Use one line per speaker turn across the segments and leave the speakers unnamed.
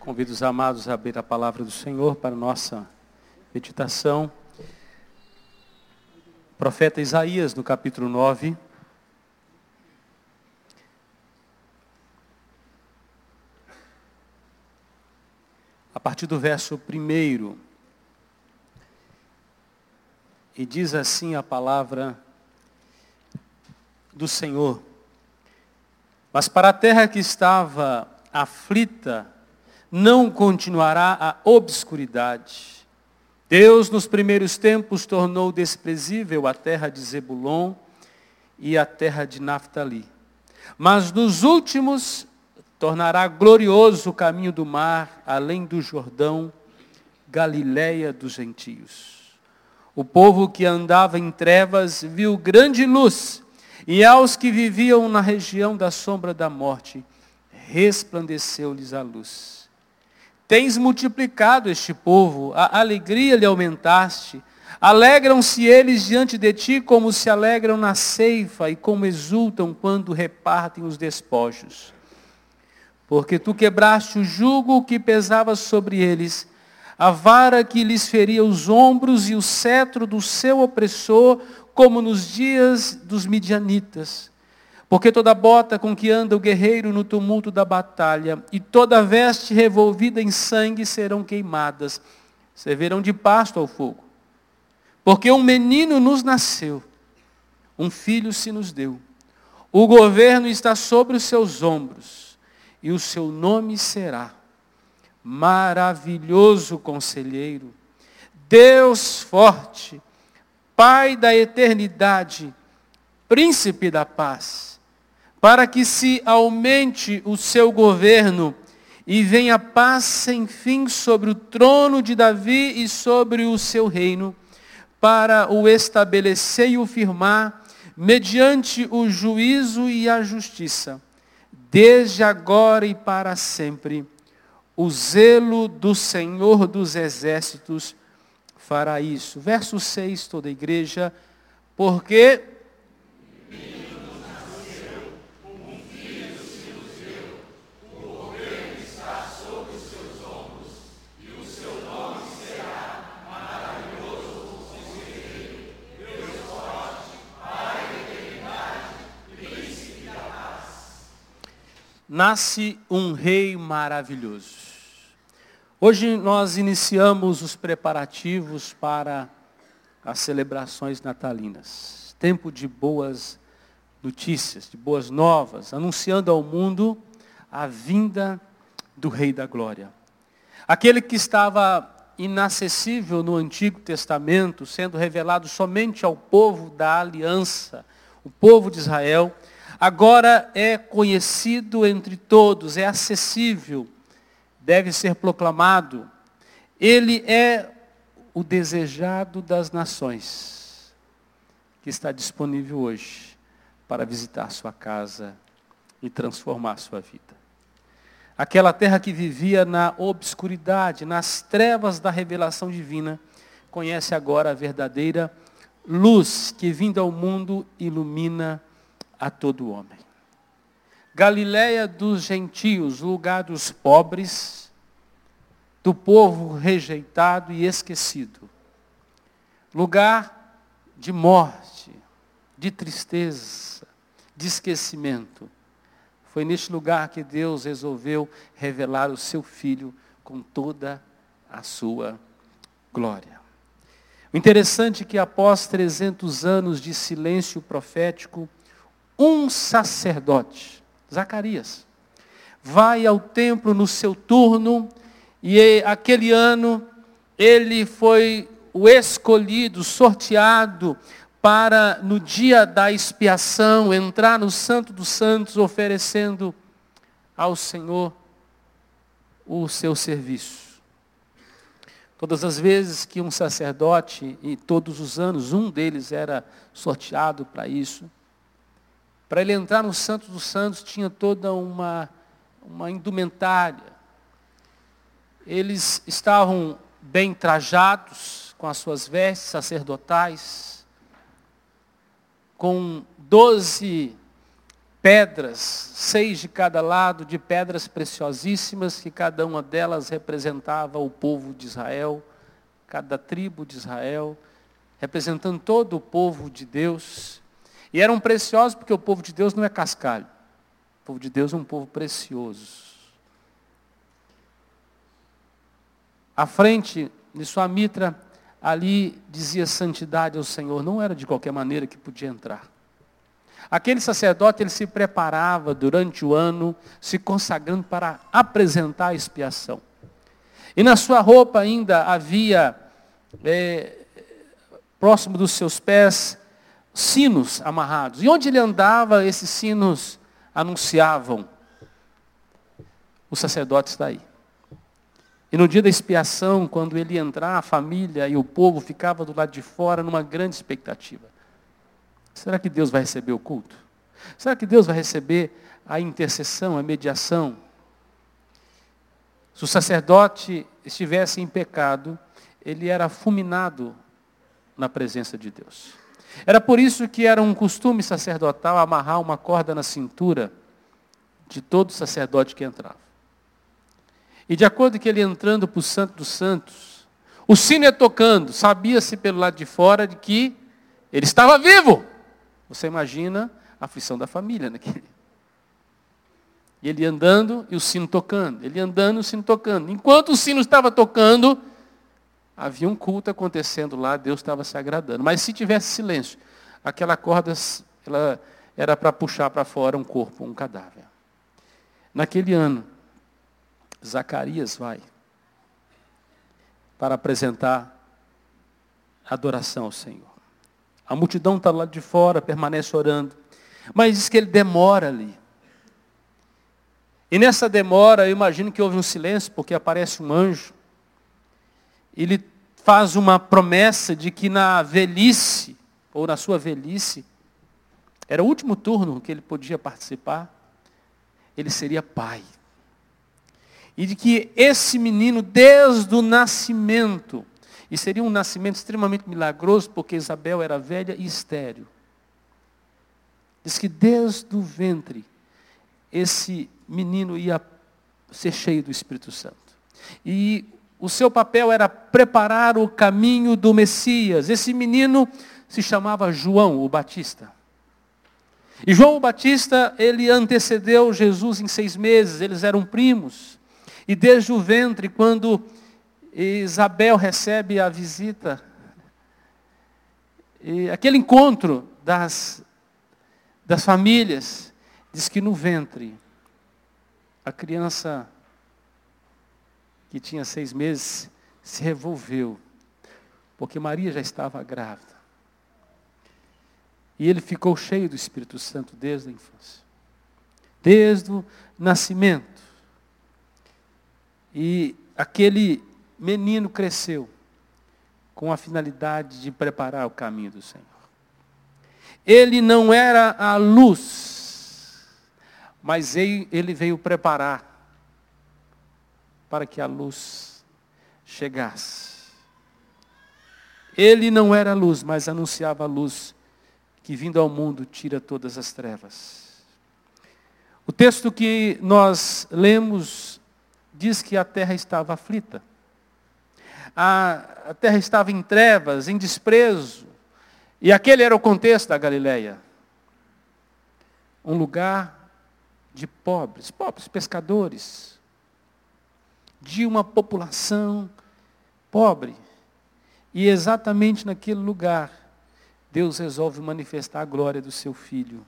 Convido os amados a abrir a palavra do Senhor para nossa meditação. O profeta Isaías, no capítulo 9. A partir do verso 1. E diz assim a palavra do Senhor. Mas para a terra que estava aflita, não continuará a obscuridade. Deus, nos primeiros tempos, tornou desprezível a terra de Zebulon e a terra de Naphtali. Mas nos últimos, tornará glorioso o caminho do mar, além do Jordão, Galiléia dos gentios. O povo que andava em trevas viu grande luz, e aos que viviam na região da sombra da morte, resplandeceu-lhes a luz. Tens multiplicado este povo, a alegria lhe aumentaste. Alegram-se eles diante de ti como se alegram na ceifa e como exultam quando repartem os despojos. Porque tu quebraste o jugo que pesava sobre eles, a vara que lhes feria os ombros e o cetro do seu opressor, como nos dias dos midianitas. Porque toda bota com que anda o guerreiro no tumulto da batalha e toda veste revolvida em sangue serão queimadas, servirão de pasto ao fogo. Porque um menino nos nasceu, um filho se nos deu. O governo está sobre os seus ombros e o seu nome será Maravilhoso Conselheiro, Deus forte, Pai da eternidade, Príncipe da paz para que se aumente o seu governo e venha paz sem fim sobre o trono de Davi e sobre o seu reino, para o estabelecer e o firmar, mediante o juízo e a justiça, desde agora e para sempre. O zelo do Senhor dos exércitos fará isso. Verso 6, toda a igreja, porque nasce um rei maravilhoso. Hoje nós iniciamos os preparativos para as celebrações natalinas. Tempo de boas notícias, de boas novas, anunciando ao mundo a vinda do Rei da Glória. Aquele que estava inacessível no Antigo Testamento, sendo revelado somente ao povo da aliança, o povo de Israel, agora é conhecido entre todos, é acessível, deve ser proclamado. Ele é o desejado das nações, que está disponível hoje para visitar sua casa e transformar sua vida. Aquela terra que vivia na obscuridade, nas trevas da revelação divina, conhece agora a verdadeira luz que, vinda ao mundo, ilumina a todo homem. Galiléia dos gentios, lugar dos pobres, do povo rejeitado e esquecido. Lugar de morte, de tristeza, de esquecimento. Foi neste lugar que Deus resolveu revelar o seu Filho com toda a sua glória. O interessante é que após 300 anos de silêncio profético, um sacerdote, Zacarias, vai ao templo no seu turno e aquele ano ele foi o escolhido, sorteado para no dia da expiação entrar no Santo dos Santos oferecendo ao Senhor o seu serviço. Todas as vezes que um sacerdote, e todos os anos um deles era sorteado para isso, para ele entrar no Santo dos Santos tinha toda uma, uma indumentária. Eles estavam bem trajados, com as suas vestes sacerdotais, com doze pedras, seis de cada lado, de pedras preciosíssimas, que cada uma delas representava o povo de Israel, cada tribo de Israel, representando todo o povo de Deus. E eram preciosos porque o povo de Deus não é cascalho. O povo de Deus é um povo precioso. À frente de sua mitra, ali dizia santidade ao Senhor. Não era de qualquer maneira que podia entrar. Aquele sacerdote, ele se preparava durante o ano, se consagrando para apresentar a expiação. E na sua roupa ainda havia, é, próximo dos seus pés, sinos amarrados. E onde ele andava, esses sinos anunciavam: o sacerdote está aí. E no dia da expiação, quando ele entrar, a família e o povo ficava do lado de fora numa grande expectativa. Será que Deus vai receber o culto? Será que Deus vai receber a intercessão, a mediação? Se o sacerdote estivesse em pecado, ele era fulminado na presença de Deus. Era por isso que era um costume sacerdotal amarrar uma corda na cintura de todo sacerdote que entrava. E de acordo com ele entrando para o Santo dos Santos, o sino ia tocando, sabia-se pelo lado de fora de que ele estava vivo. Você imagina a aflição da família naquele. E ele andando e o sino tocando, ele andando e o sino tocando. Enquanto o sino estava tocando, havia um culto acontecendo lá, Deus estava se agradando. Mas se tivesse silêncio, aquela corda ela era para puxar para fora um corpo, um cadáver. Naquele ano, Zacarias vai para apresentar adoração ao Senhor. A multidão está lá de fora, permanece orando. Mas diz que ele demora ali. E nessa demora, eu imagino que houve um silêncio, porque aparece um anjo ele faz uma promessa de que na velhice, ou na sua velhice, era o último turno que ele podia participar, ele seria pai. E de que esse menino, desde o nascimento, e seria um nascimento extremamente milagroso, porque Isabel era velha e estéril. Diz que desde o ventre, esse menino ia ser cheio do Espírito Santo. E o seu papel era preparar o caminho do Messias. Esse menino se chamava João o Batista. E João o Batista, ele antecedeu Jesus em seis meses, eles eram primos. E desde o ventre, quando Isabel recebe a visita, aquele encontro das, das famílias, diz que no ventre, a criança que tinha seis meses, se revolveu, porque Maria já estava grávida. E ele ficou cheio do Espírito Santo desde a infância, desde o nascimento. E aquele menino cresceu com a finalidade de preparar o caminho do Senhor. Ele não era a luz, mas ele veio preparar para que a luz chegasse. Ele não era luz, mas anunciava a luz que vindo ao mundo tira todas as trevas. O texto que nós lemos diz que a terra estava aflita. A, a terra estava em trevas, em desprezo. E aquele era o contexto da Galileia. Um lugar de pobres, pobres pescadores, de uma população pobre. E exatamente naquele lugar, Deus resolve manifestar a glória do seu filho.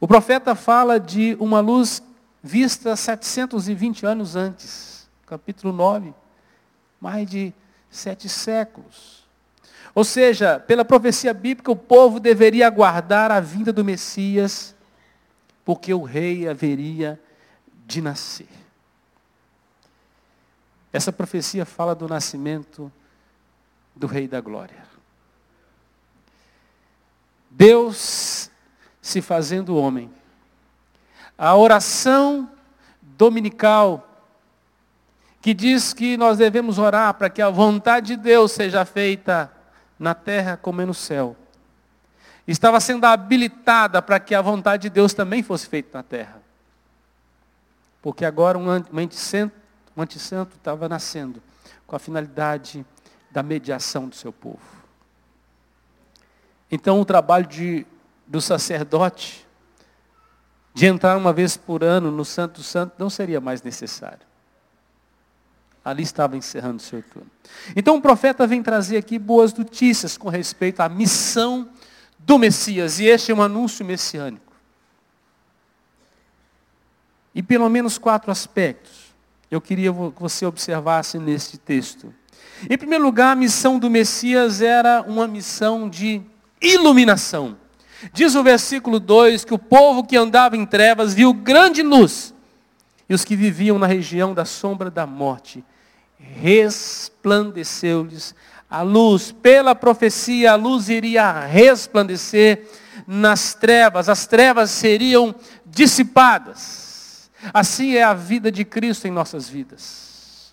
O profeta fala de uma luz vista 720 anos antes, capítulo 9, mais de sete séculos. Ou seja, pela profecia bíblica, o povo deveria aguardar a vinda do Messias, porque o rei haveria de nascer. Essa profecia fala do nascimento do Rei da Glória. Deus se fazendo homem. A oração dominical, que diz que nós devemos orar para que a vontade de Deus seja feita na terra como é no céu. estava sendo habilitada para que a vontade de Deus também fosse feita na terra. Porque agora um antissanto, um antissanto estava nascendo com a finalidade da mediação do seu povo. Então o trabalho de, do sacerdote de entrar uma vez por ano no Santo Santo não seria mais necessário. Ali estava encerrando o seu turno. Então o profeta vem trazer aqui boas notícias com respeito à missão do Messias. E este é um anúncio messiânico. E pelo menos quatro aspectos eu queria que você observasse neste texto. Em primeiro lugar, a missão do Messias era uma missão de iluminação. Diz o versículo 2 que o povo que andava em trevas viu grande luz, e os que viviam na região da sombra da morte resplandeceu-lhes a luz. Pela profecia, a luz iria resplandecer nas trevas, as trevas seriam dissipadas. Assim é a vida de Cristo em nossas vidas.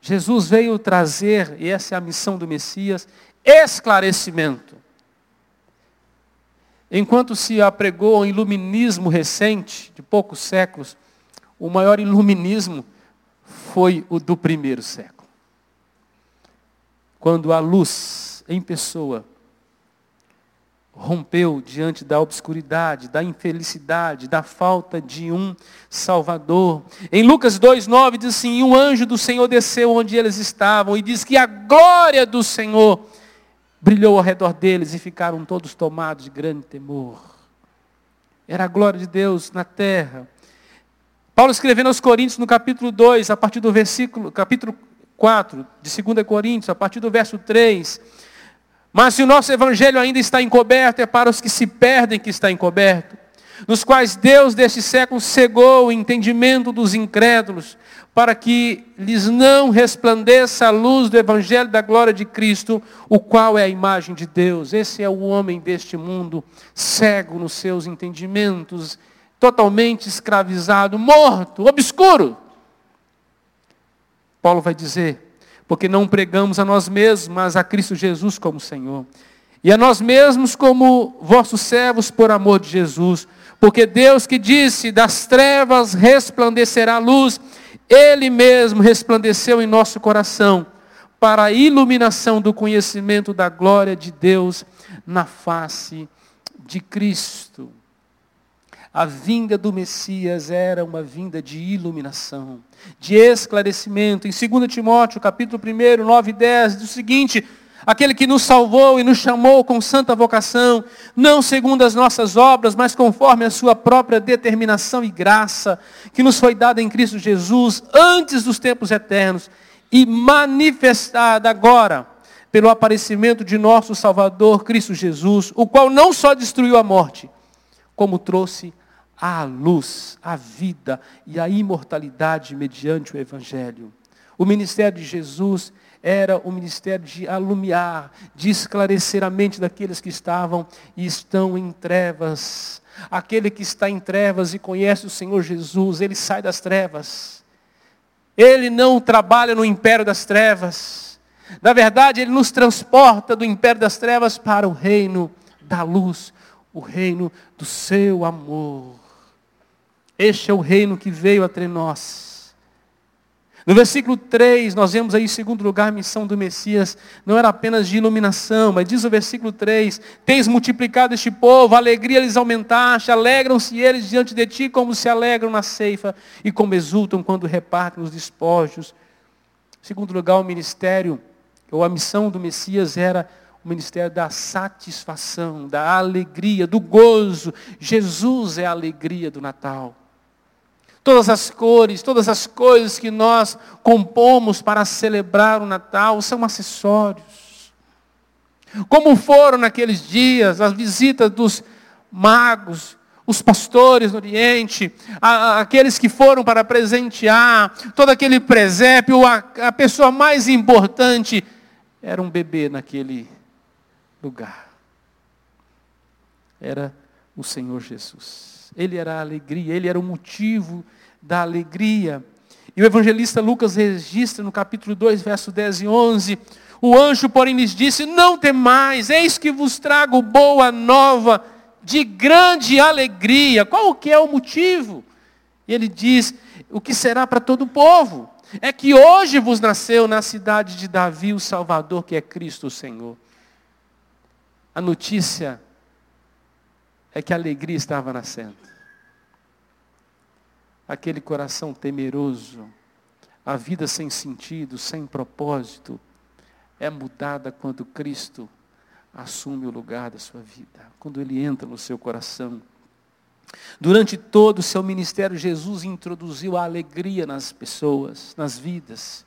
Jesus veio trazer, e essa é a missão do Messias, esclarecimento. Enquanto se apregou um iluminismo recente, de poucos séculos, o maior iluminismo foi o do primeiro século. Quando a luz em pessoa rompeu diante da obscuridade, da infelicidade, da falta de um Salvador. Em Lucas 2,9 diz assim, um anjo do Senhor desceu onde eles estavam e diz que a glória do Senhor brilhou ao redor deles e ficaram todos tomados de grande temor. Era a glória de Deus na terra. Paulo escrevendo aos Coríntios no capítulo 2, a partir do versículo, capítulo 4 de 2 Coríntios, a partir do verso 3. Mas se o nosso evangelho ainda está encoberto, é para os que se perdem que está encoberto, nos quais Deus deste século cegou o entendimento dos incrédulos, para que lhes não resplandeça a luz do evangelho da glória de Cristo, o qual é a imagem de Deus. Esse é o homem deste mundo, cego nos seus entendimentos, totalmente escravizado, morto, obscuro. Paulo vai dizer, porque não pregamos a nós mesmos, mas a Cristo Jesus como Senhor. E a nós mesmos como vossos servos por amor de Jesus. Porque Deus que disse, das trevas resplandecerá a luz, Ele mesmo resplandeceu em nosso coração, para a iluminação do conhecimento da glória de Deus na face de Cristo. A vinda do Messias era uma vinda de iluminação, de esclarecimento. Em 2 Timóteo, capítulo 1, 9 e 10, diz o seguinte, aquele que nos salvou e nos chamou com santa vocação, não segundo as nossas obras, mas conforme a sua própria determinação e graça, que nos foi dada em Cristo Jesus antes dos tempos eternos e manifestada agora pelo aparecimento de nosso Salvador Cristo Jesus, o qual não só destruiu a morte, como trouxe a luz, a vida e a imortalidade mediante o Evangelho. O ministério de Jesus era o ministério de alumiar, de esclarecer a mente daqueles que estavam e estão em trevas. Aquele que está em trevas e conhece o Senhor Jesus, ele sai das trevas. Ele não trabalha no império das trevas. Na verdade, ele nos transporta do império das trevas para o reino da luz, o reino do seu amor. Este é o reino que veio entre nós. No versículo 3, nós vemos aí, em segundo lugar, a missão do Messias. Não era apenas de iluminação, mas diz o versículo 3: Tens multiplicado este povo, a alegria lhes aumentaste, alegram-se eles diante de ti, como se alegram na ceifa, e como exultam quando repartem os despojos. Em segundo lugar, o ministério, ou a missão do Messias era o ministério da satisfação, da alegria, do gozo. Jesus é a alegria do Natal. Todas as cores, todas as coisas que nós compomos para celebrar o Natal são acessórios. Como foram naqueles dias as visitas dos magos, os pastores no Oriente, a, aqueles que foram para presentear, todo aquele presépio, a, a pessoa mais importante era um bebê naquele lugar. Era o Senhor Jesus. Ele era a alegria, ele era o motivo da alegria. E o evangelista Lucas registra no capítulo 2, verso 10 e 11, O anjo, porém, lhes disse: Não temais, eis que vos trago boa nova de grande alegria. Qual que é o motivo? Ele diz: O que será para todo o povo? É que hoje vos nasceu na cidade de Davi o Salvador, que é Cristo o Senhor. A notícia é que a alegria estava nascendo. Aquele coração temeroso, a vida sem sentido, sem propósito, é mudada quando Cristo assume o lugar da sua vida, quando Ele entra no seu coração. Durante todo o seu ministério, Jesus introduziu a alegria nas pessoas, nas vidas,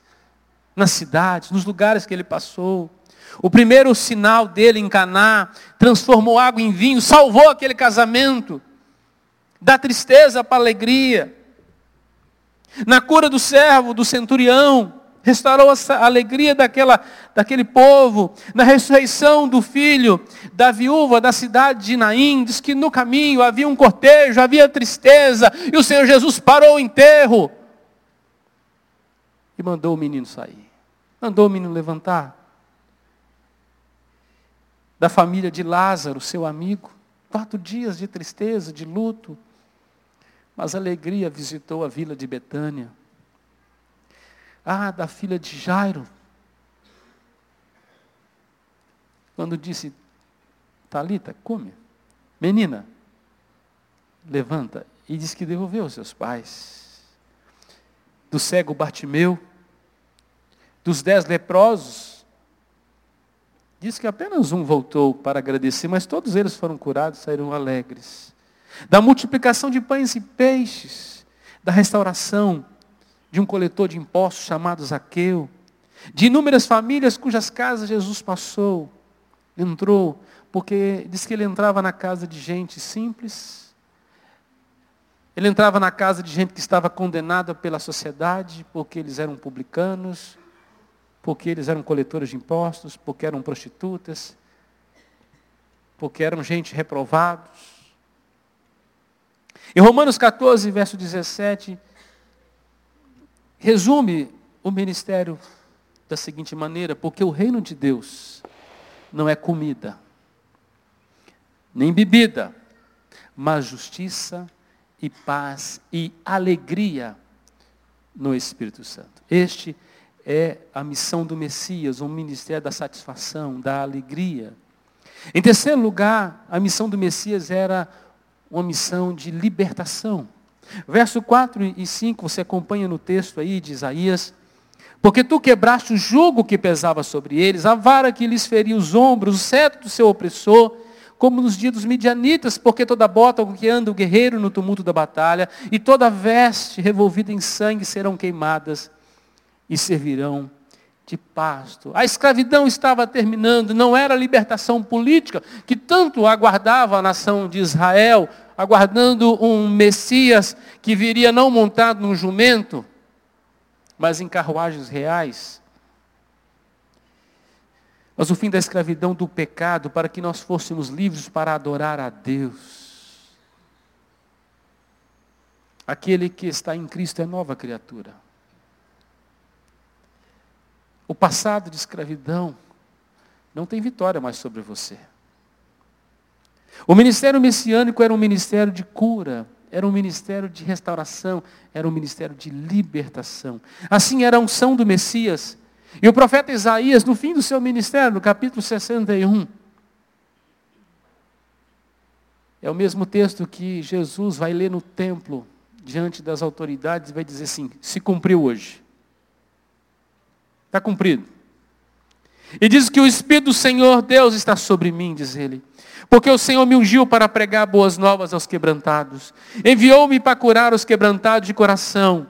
nas cidades, nos lugares que ele passou. O primeiro sinal dele em Caná transformou água em vinho, salvou aquele casamento, da tristeza para a alegria. Na cura do servo, do centurião, restaurou a alegria daquela, daquele povo. Na ressurreição do filho da viúva da cidade de Naim, diz que no caminho havia um cortejo, havia tristeza, e o Senhor Jesus parou o enterro e mandou o menino sair. Mandou o menino levantar. Da família de Lázaro, seu amigo, quatro dias de tristeza, de luto, mas alegria visitou a vila de Betânia. Ah, da filha de Jairo. Quando disse, Talita, come. Menina, levanta. E disse que devolveu aos seus pais. Do cego Bartimeu, dos dez leprosos, diz que apenas um voltou para agradecer, mas todos eles foram curados, saíram alegres. Da multiplicação de pães e peixes, da restauração de um coletor de impostos chamado Zaqueu, de inúmeras famílias cujas casas Jesus passou, entrou, porque diz que ele entrava na casa de gente simples, ele entrava na casa de gente que estava condenada pela sociedade, porque eles eram publicanos, porque eles eram coletores de impostos, porque eram prostitutas, porque eram gente reprovados. Em Romanos 14, verso 17, resume o ministério da seguinte maneira: porque o reino de Deus não é comida, nem bebida, mas justiça e paz e alegria no Espírito Santo. Este é a missão do Messias, um ministério da satisfação, da alegria. Em terceiro lugar, a missão do Messias era uma missão de libertação. Verso 4 e 5, você acompanha no texto aí de Isaías. Porque tu quebraste o jugo que pesava sobre eles, a vara que lhes feria os ombros, o cetro do seu opressor, como nos dias dos midianitas, porque toda bota com que anda o guerreiro no tumulto da batalha, e toda veste revolvida em sangue serão queimadas e servirão de pasto. A escravidão estava terminando, não era a libertação política que tanto aguardava a nação de Israel, aguardando um Messias que viria não montado num jumento, mas em carruagens reais. Mas o fim da escravidão do pecado para que nós fôssemos livres para adorar a Deus. Aquele que está em Cristo é nova criatura. O passado de escravidão não tem vitória mais sobre você. O ministério messiânico era um ministério de cura, era um ministério de restauração, era um ministério de libertação. Assim era a unção do Messias. E o profeta Isaías, no fim do seu ministério, no capítulo 61, é o mesmo texto que Jesus vai ler no templo, diante das autoridades, e vai dizer assim: se cumpriu hoje. Está cumprido. E diz que o Espírito do Senhor Deus está sobre mim, diz ele. Porque o Senhor me ungiu para pregar boas novas aos quebrantados. Enviou-me para curar os quebrantados de coração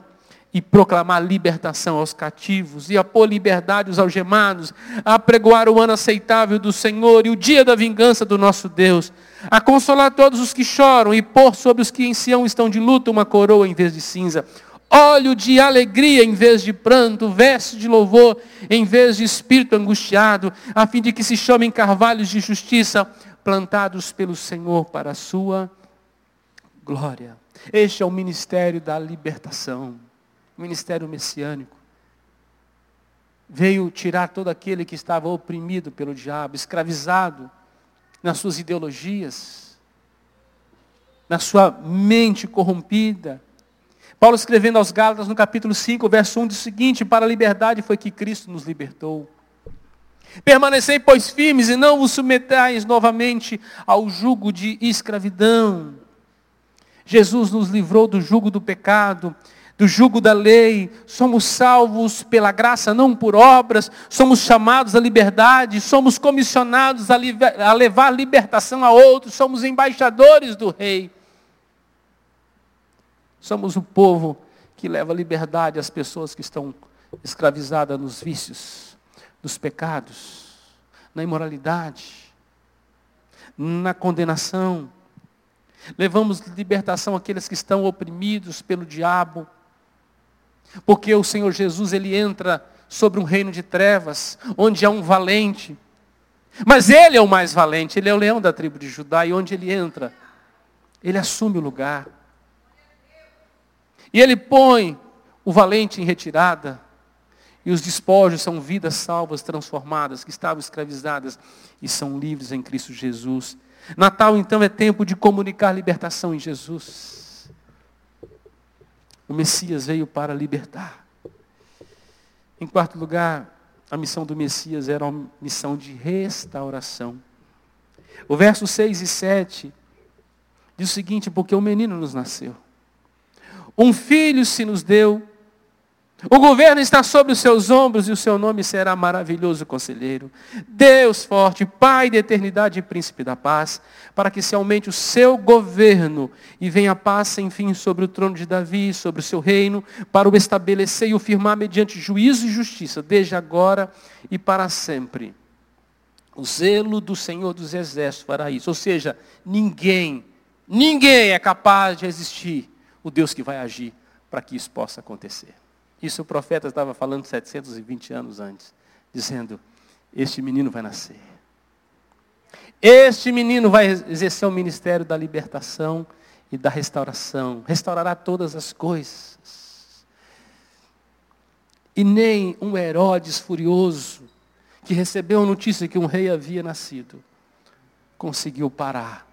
e proclamar libertação aos cativos e a pôr liberdade aos algemados, a pregoar o ano aceitável do Senhor e o dia da vingança do nosso Deus, a consolar todos os que choram e pôr sobre os que em Sião estão de luto uma coroa em vez de cinza, óleo de alegria em vez de pranto, veste de louvor em vez de espírito angustiado, a fim de que se chamem carvalhos de justiça, plantados pelo Senhor para a sua glória. Este é o ministério da libertação, o ministério messiânico. veio tirar todo aquele que estava oprimido pelo diabo, escravizado nas suas ideologias, na sua mente corrompida. Paulo escrevendo aos Gálatas no capítulo 5, verso 1, diz o seguinte: Para a liberdade foi que Cristo nos libertou. Permanecei, pois, firmes e não vos submetais novamente ao jugo de escravidão. Jesus nos livrou do jugo do pecado, do jugo da lei, somos salvos pela graça, não por obras, somos chamados à liberdade, somos comissionados a, a levar libertação a outros, somos embaixadores do Rei. Somos o povo que leva liberdade às pessoas que estão escravizadas nos vícios, nos pecados, na imoralidade, na condenação. Levamos libertação àqueles que estão oprimidos pelo diabo. Porque o Senhor Jesus, ele entra sobre um reino de trevas, onde há um valente. Mas ele é o mais valente, ele é o leão da tribo de Judá, e onde ele entra, ele assume o lugar. E ele põe o valente em retirada. E os despojos são vidas salvas, transformadas, que estavam escravizadas e são livres em Cristo Jesus. Natal, então, é tempo de comunicar libertação em Jesus. O Messias veio para libertar. Em quarto lugar, a missão do Messias era uma missão de restauração. O verso 6 e 7 diz o seguinte: porque o menino nos nasceu. Um filho se nos deu. O governo está sobre os seus ombros e o seu nome será maravilhoso conselheiro. Deus forte, Pai da eternidade e príncipe da paz, para que se aumente o seu governo e venha a paz sem fim sobre o trono de Davi, sobre o seu reino, para o estabelecer e o firmar mediante juízo e justiça, desde agora e para sempre. O zelo do Senhor dos Exércitos fará isso. Ou seja, ninguém, ninguém é capaz de resistir o Deus que vai agir para que isso possa acontecer. Isso o profeta estava falando 720 anos antes, dizendo: Este menino vai nascer. Este menino vai exercer o ministério da libertação e da restauração. Restaurará todas as coisas. E nem um Herodes furioso, que recebeu a notícia que um rei havia nascido, conseguiu parar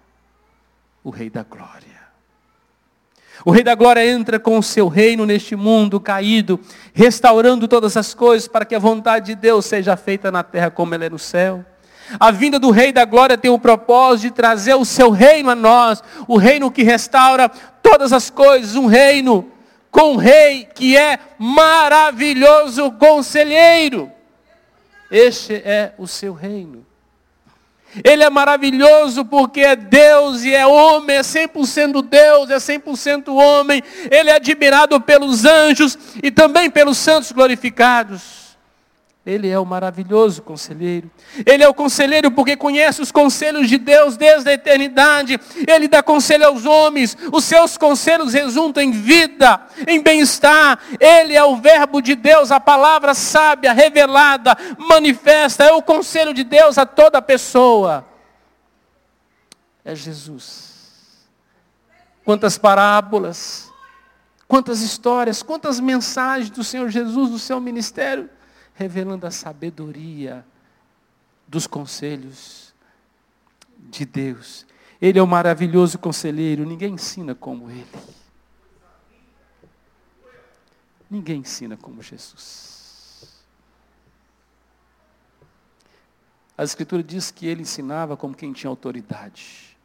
o rei da glória. O Rei da Glória entra com o seu reino neste mundo caído, restaurando todas as coisas para que a vontade de Deus seja feita na terra como ela é no céu. A vinda do Rei da Glória tem o propósito de trazer o seu reino a nós, o reino que restaura todas as coisas, um reino com um rei que é maravilhoso conselheiro. Este é o seu reino. Ele é maravilhoso porque é Deus e é homem, é 100% Deus, é 100% homem. Ele é admirado pelos anjos e também pelos santos glorificados. Ele é o maravilhoso conselheiro. Ele é o conselheiro porque conhece os conselhos de Deus desde a eternidade. Ele dá conselho aos homens. Os seus conselhos resultam em vida, em bem-estar. Ele é o verbo de Deus, a palavra sábia, revelada, manifesta. É o conselho de Deus a toda pessoa. É Jesus. Quantas parábolas, quantas histórias, quantas mensagens do Senhor Jesus no seu ministério revelando a sabedoria dos conselhos de Deus. Ele é o maravilhoso conselheiro, ninguém ensina como ele. Ninguém ensina como Jesus. A Escritura diz que ele ensinava como quem tinha autoridade,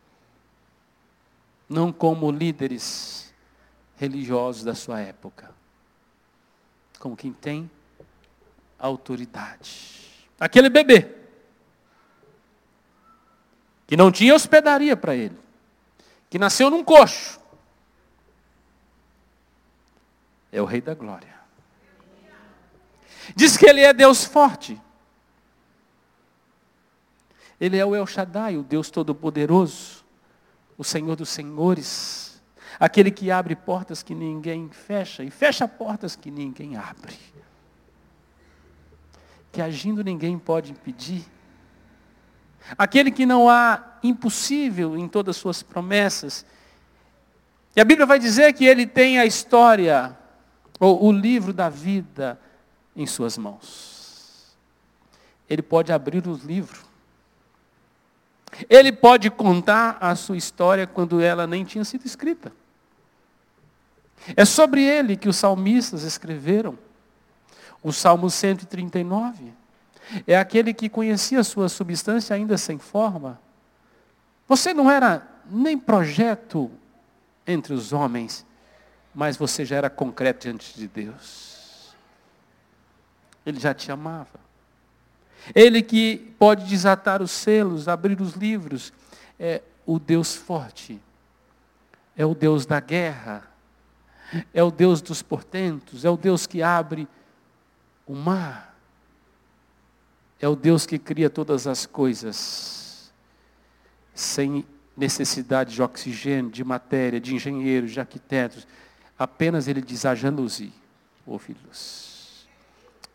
não como líderes religiosos da sua época, como quem tem autoridade. Aquele bebê, que não tinha hospedaria para ele, que nasceu num coxo, é o Rei da Glória. Diz que ele é Deus forte. Ele é o El Shaddai, o Deus Todo-Poderoso, o Senhor dos Senhores, aquele que abre portas que ninguém fecha e fecha portas que ninguém abre que agindo ninguém pode impedir. Aquele que não há impossível em todas as suas promessas. E a Bíblia vai dizer que ele tem a história, ou o livro da vida, em suas mãos. Ele pode abrir os livros. Ele pode contar a sua história quando ela nem tinha sido escrita. É sobre ele que os salmistas escreveram. O Salmo 139. É aquele que conhecia sua substância ainda sem forma. Você não era nem projeto entre os homens, mas você já era concreto diante de Deus. Ele já te amava. Ele que pode desatar os selos, abrir os livros, é o Deus forte, é o Deus da guerra, é o Deus dos portentos, é o Deus que abre o mar, é o Deus que cria todas as coisas sem necessidade de oxigênio, de matéria, de engenheiros, de arquitetos. Apenas ele diz, haja luz, ouve-los.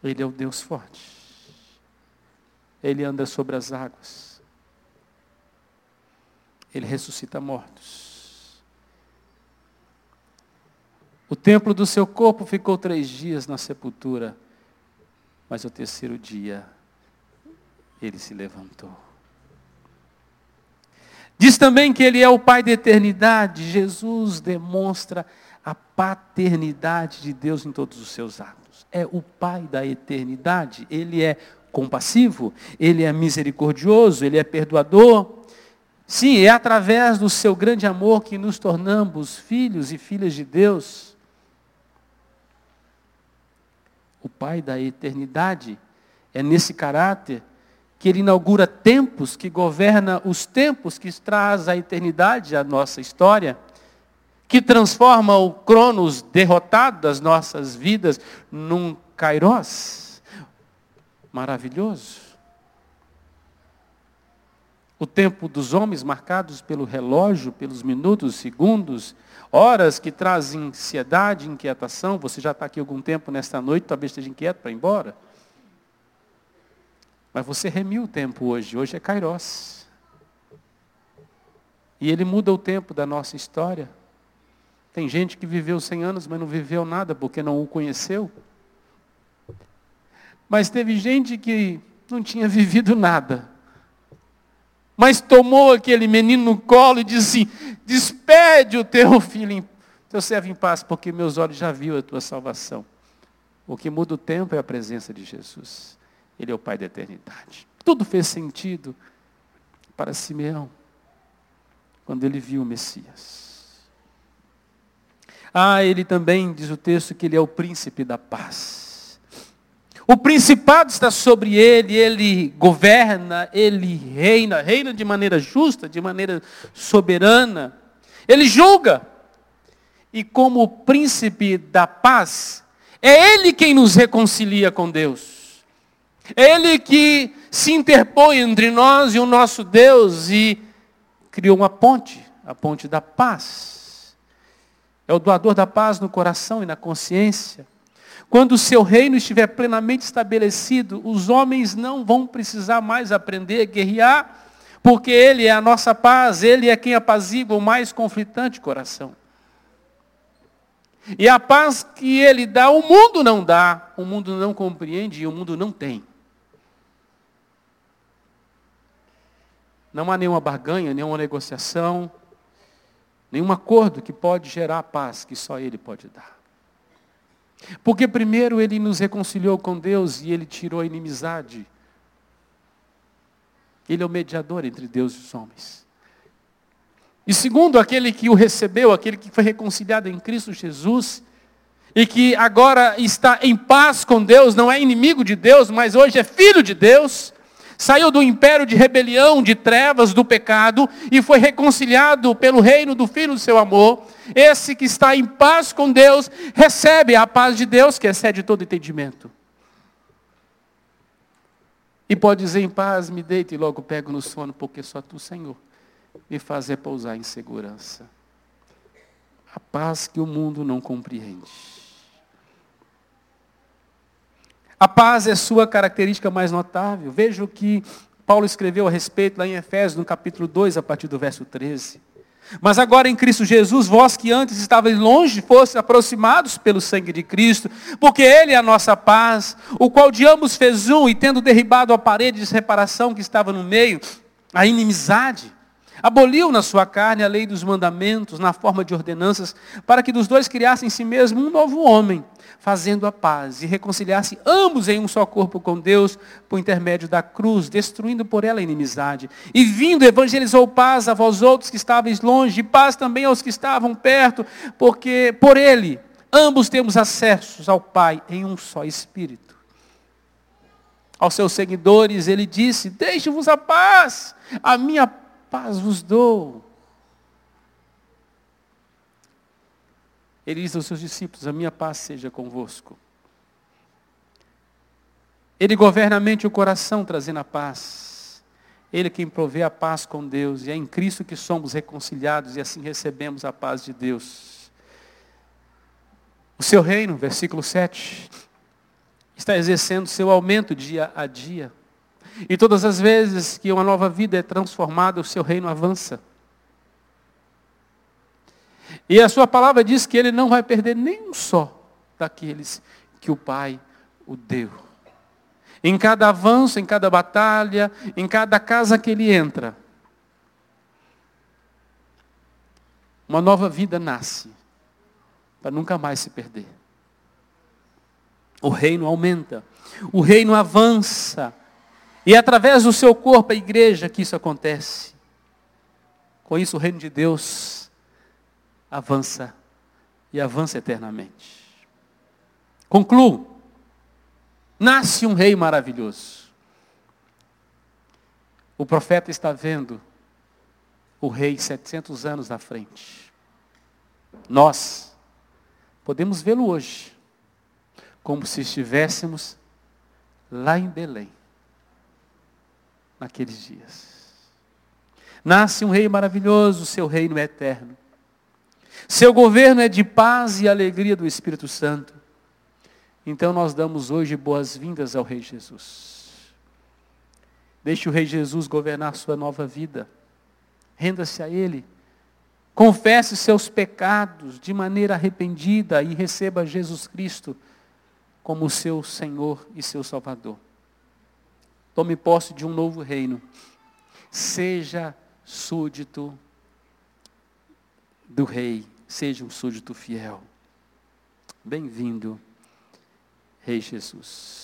Ele é o Deus forte. Ele anda sobre as águas. Ele ressuscita mortos. O templo do seu corpo ficou três dias na sepultura, mas o terceiro dia ele se levantou. Diz também que ele é o Pai da eternidade. Jesus demonstra a paternidade de Deus em todos os seus atos. É o Pai da eternidade. Ele é compassivo, ele é misericordioso, ele é perdoador. Sim, é através do seu grande amor que nos tornamos filhos e filhas de Deus. O Pai da eternidade é nesse caráter que ele inaugura tempos, que governa os tempos, que traz a eternidade à nossa história, que transforma o Cronos derrotado das nossas vidas num Kairos maravilhoso. O tempo dos homens marcados pelo relógio, pelos minutos, segundos, horas que trazem ansiedade, inquietação. Você já está aqui algum tempo nesta noite, talvez esteja inquieto para ir embora. Mas você remiu o tempo hoje, hoje é Kairos. E ele muda o tempo da nossa história. Tem gente que viveu 100 anos, mas não viveu nada porque não o conheceu. Mas teve gente que não tinha vivido nada. Mas tomou aquele menino no colo e disse despede o teu filho, teu servo em paz, porque meus olhos já viram a tua salvação. O que muda o tempo é a presença de Jesus. Ele é o Pai da eternidade. Tudo fez sentido para Simeão, quando ele viu o Messias. Ah, ele também, diz o texto, que ele é o príncipe da paz. O principado está sobre ele, ele governa, ele reina, reina de maneira justa, de maneira soberana. Ele julga. E como príncipe da paz, é ele quem nos reconcilia com Deus. É ele que se interpõe entre nós e o nosso Deus e criou uma ponte, a ponte da paz. É o doador da paz no coração e na consciência. Quando o seu reino estiver plenamente estabelecido, os homens não vão precisar mais aprender a guerrear, porque Ele é a nossa paz, Ele é quem apazigua o mais conflitante coração. E a paz que Ele dá, o mundo não dá, o mundo não compreende e o mundo não tem. Não há nenhuma barganha, nenhuma negociação, nenhum acordo que pode gerar a paz que só Ele pode dar. Porque primeiro ele nos reconciliou com Deus e ele tirou a inimizade. Ele é o mediador entre Deus e os homens. E segundo, aquele que o recebeu, aquele que foi reconciliado em Cristo Jesus, e que agora está em paz com Deus, não é inimigo de Deus, mas hoje é filho de Deus, saiu do império de rebelião, de trevas, do pecado, e foi reconciliado pelo reino do Filho do seu amor. Esse que está em paz com Deus, recebe a paz de Deus, que excede todo entendimento. E pode dizer em paz, me deito e logo pego no sono, porque só tu, Senhor, me fazer pousar em segurança. A paz que o mundo não compreende. A paz é sua característica mais notável. Veja o que Paulo escreveu a respeito lá em Efésios, no capítulo 2, a partir do verso 13. Mas agora em Cristo Jesus, vós que antes estavais longe, fosse aproximados pelo sangue de Cristo, porque Ele é a nossa paz, o qual de ambos fez um, e tendo derribado a parede de reparação que estava no meio, a inimizade, aboliu na sua carne a lei dos mandamentos, na forma de ordenanças, para que dos dois criassem em si mesmo um novo homem fazendo a paz e reconciliar-se ambos em um só corpo com Deus por intermédio da cruz, destruindo por ela a inimizade. E vindo, evangelizou paz a vós outros que estáveis longe, e paz também aos que estavam perto, porque por ele ambos temos acessos ao Pai em um só Espírito. Aos seus seguidores ele disse: Deixe-vos a paz, a minha paz vos dou. Ele diz aos seus discípulos: A minha paz seja convosco. Ele governa a mente e o coração, trazendo a paz. Ele quem provê a paz com Deus, e é em Cristo que somos reconciliados e assim recebemos a paz de Deus. O seu reino, versículo 7, está exercendo seu aumento dia a dia. E todas as vezes que uma nova vida é transformada, o seu reino avança. E a sua palavra diz que ele não vai perder nenhum só daqueles que o Pai o deu. Em cada avanço, em cada batalha, em cada casa que ele entra, uma nova vida nasce, para nunca mais se perder. O reino aumenta, o reino avança, e é através do seu corpo, a igreja, que isso acontece. Com isso, o reino de Deus avança e avança eternamente. Concluo. Nasce um rei maravilhoso. O profeta está vendo o rei 700 anos à frente. Nós podemos vê-lo hoje, como se estivéssemos lá em Belém, naqueles dias. Nasce um rei maravilhoso, seu reino é eterno. Seu governo é de paz e alegria do Espírito Santo. Então nós damos hoje boas-vindas ao Rei Jesus. Deixe o Rei Jesus governar sua nova vida. Renda-se a Ele. Confesse seus pecados de maneira arrependida e receba Jesus Cristo como seu Senhor e seu Salvador. Tome posse de um novo reino. Seja súdito do Rei Seja um súdito fiel. Bem-vindo, Rei Jesus.